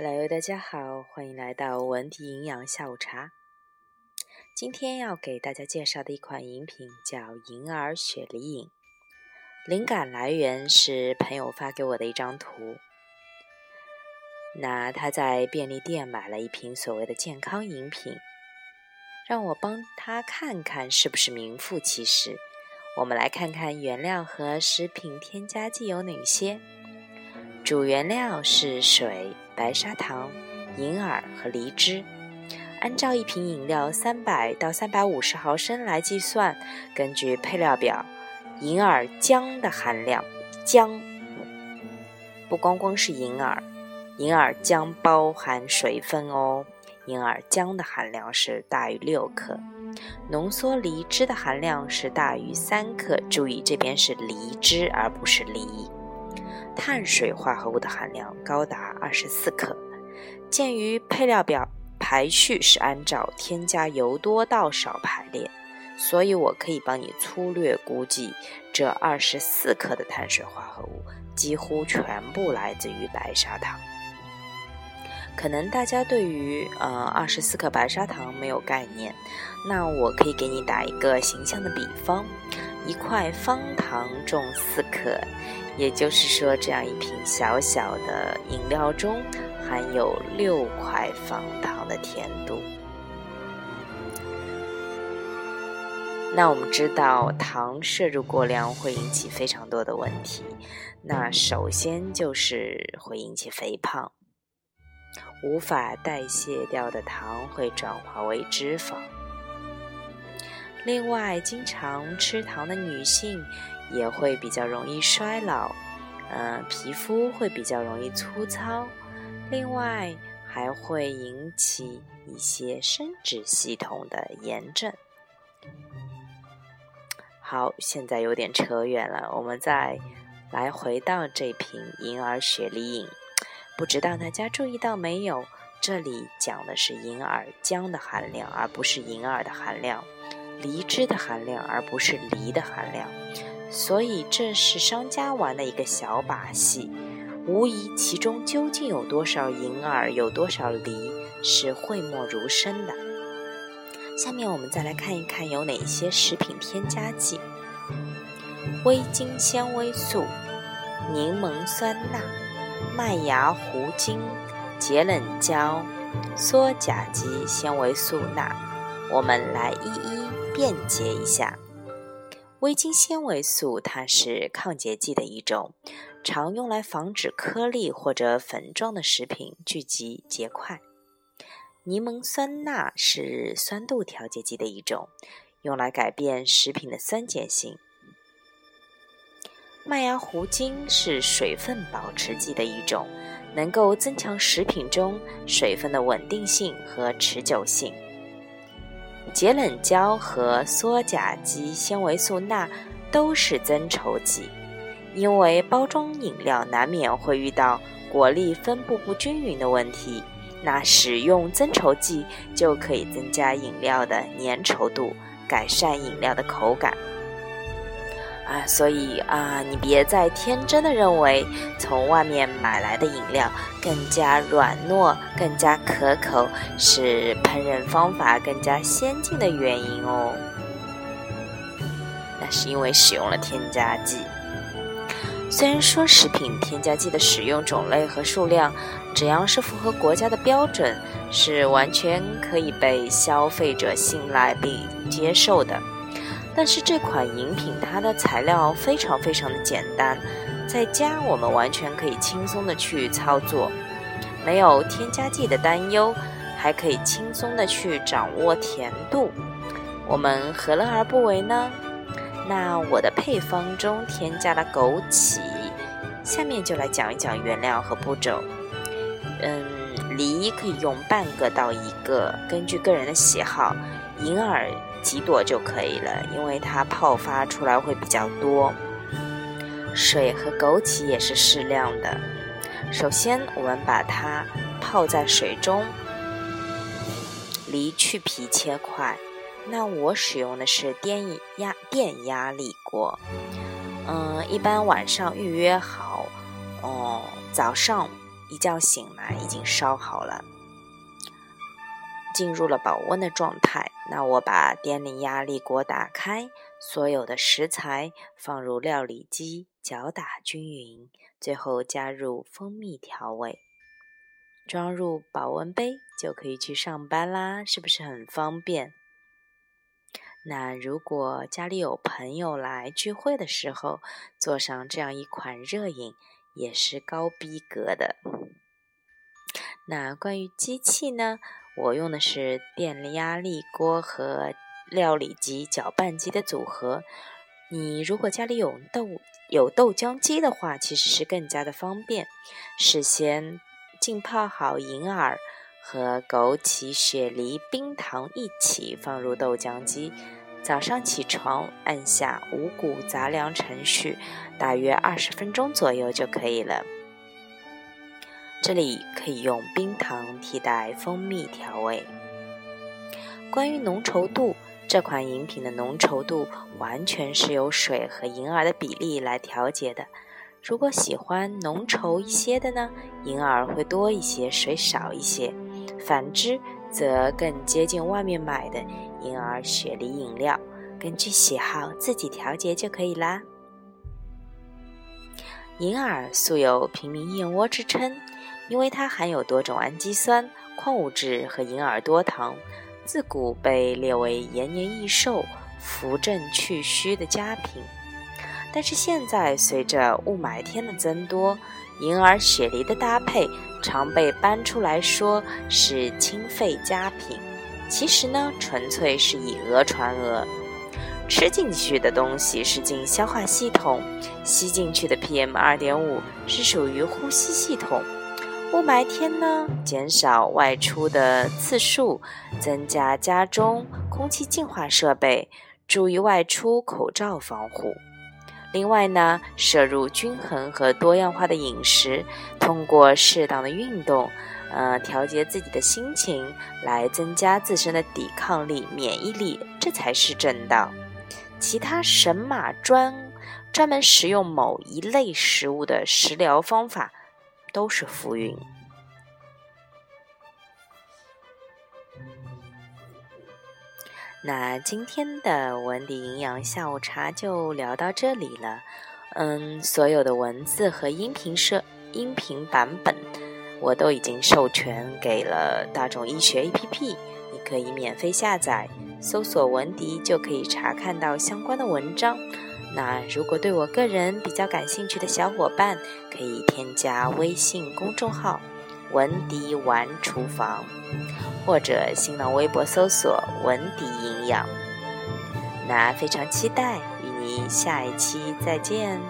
Hello，大家好，欢迎来到文迪营养下午茶。今天要给大家介绍的一款饮品叫银耳雪梨饮，灵感来源是朋友发给我的一张图。那他在便利店买了一瓶所谓的健康饮品，让我帮他看看是不是名副其实。我们来看看原料和食品添加剂有哪些。主原料是水、白砂糖、银耳和梨汁。按照一瓶饮料三百到三百五十毫升来计算，根据配料表，银耳浆的含量，浆不光光是银耳，银耳浆包含水分哦。银耳浆的含量是大于六克，浓缩梨汁的含量是大于三克。注意，这边是梨汁而不是梨。碳水化合物的含量高达二十四克。鉴于配料表排序是按照添加由多到少排列，所以我可以帮你粗略估计，这二十四克的碳水化合物几乎全部来自于白砂糖。可能大家对于呃二十四克白砂糖没有概念，那我可以给你打一个形象的比方：一块方糖重四克。也就是说，这样一瓶小小的饮料中含有六块方糖的甜度。那我们知道，糖摄入过量会引起非常多的问题。那首先就是会引起肥胖，无法代谢掉的糖会转化为脂肪。另外，经常吃糖的女性。也会比较容易衰老，嗯，皮肤会比较容易粗糙，另外还会引起一些生殖系统的炎症。好，现在有点扯远了，我们再来回到这瓶银耳雪梨饮，不知道大家注意到没有？这里讲的是银耳浆的含量，而不是银耳的含量；梨汁的含量，而不是梨的含量。所以这是商家玩的一个小把戏，无疑其中究竟有多少银耳，有多少梨，是讳莫如深的。下面我们再来看一看有哪些食品添加剂：微晶纤维素、柠檬酸钠、麦芽糊精、节冷胶、羧甲基纤维素钠。我们来一一辨别一下。微晶纤维素，它是抗结剂的一种，常用来防止颗粒或者粉状的食品聚集结块。柠檬酸钠是酸度调节剂的一种，用来改变食品的酸碱性。麦芽糊精是水分保持剂的一种，能够增强食品中水分的稳定性和持久性。节冷胶和羧甲基纤维素钠都是增稠剂，因为包装饮料难免会遇到果粒分布不均匀的问题，那使用增稠剂就可以增加饮料的粘稠度，改善饮料的口感。啊，所以啊，你别再天真的认为从外面买来的饮料更加软糯、更加可口是烹饪方法更加先进的原因哦。那是因为使用了添加剂。虽然说食品添加剂的使用种类和数量，只要是符合国家的标准，是完全可以被消费者信赖并接受的。但是这款饮品它的材料非常非常的简单，在家我们完全可以轻松的去操作，没有添加剂的担忧，还可以轻松的去掌握甜度，我们何乐而不为呢？那我的配方中添加了枸杞，下面就来讲一讲原料和步骤。嗯，梨可以用半个到一个，根据个人的喜好。银耳。几朵就可以了，因为它泡发出来会比较多。水和枸杞也是适量的。首先，我们把它泡在水中，梨去皮切块。那我使用的是电压电压力锅。嗯，一般晚上预约好，哦，早上一觉醒来已经烧好了，进入了保温的状态。那我把电力压力锅打开，所有的食材放入料理机搅打均匀，最后加入蜂蜜调味，装入保温杯就可以去上班啦，是不是很方便？那如果家里有朋友来聚会的时候，做上这样一款热饮，也是高逼格的。那关于机器呢？我用的是电压力锅和料理机搅拌机的组合。你如果家里有豆有豆浆机的话，其实是更加的方便。事先浸泡好银耳和枸杞、雪梨、冰糖一起放入豆浆机。早上起床，按下五谷杂粮程序，大约二十分钟左右就可以了。这里可以用冰糖替代蜂蜜调味。关于浓稠度，这款饮品的浓稠度完全是由水和银耳的比例来调节的。如果喜欢浓稠一些的呢，银耳会多一些，水少一些；反之，则更接近外面买的。银耳雪梨饮料，根据喜好自己调节就可以啦。银耳素有“平民燕窝”之称，因为它含有多种氨基酸、矿物质和银耳多糖，自古被列为延年益寿、扶正祛虚的佳品。但是现在随着雾霾天的增多，银耳雪梨的搭配常被搬出来说是清肺佳品。其实呢，纯粹是以讹传讹。吃进去的东西是进消化系统，吸进去的 PM 二点五是属于呼吸系统。雾霾天呢，减少外出的次数，增加家中空气净化设备，注意外出口罩防护。另外呢，摄入均衡和多样化的饮食，通过适当的运动。呃，调节自己的心情，来增加自身的抵抗力、免疫力，这才是正道。其他神马专专门食用某一类食物的食疗方法，都是浮云。那今天的文迪营养下午茶就聊到这里了。嗯，所有的文字和音频设音频版本。我都已经授权给了大众医学 APP，你可以免费下载，搜索文迪就可以查看到相关的文章。那如果对我个人比较感兴趣的小伙伴，可以添加微信公众号“文迪玩厨房”，或者新浪微博搜索“文迪营养”。那非常期待与你下一期再见。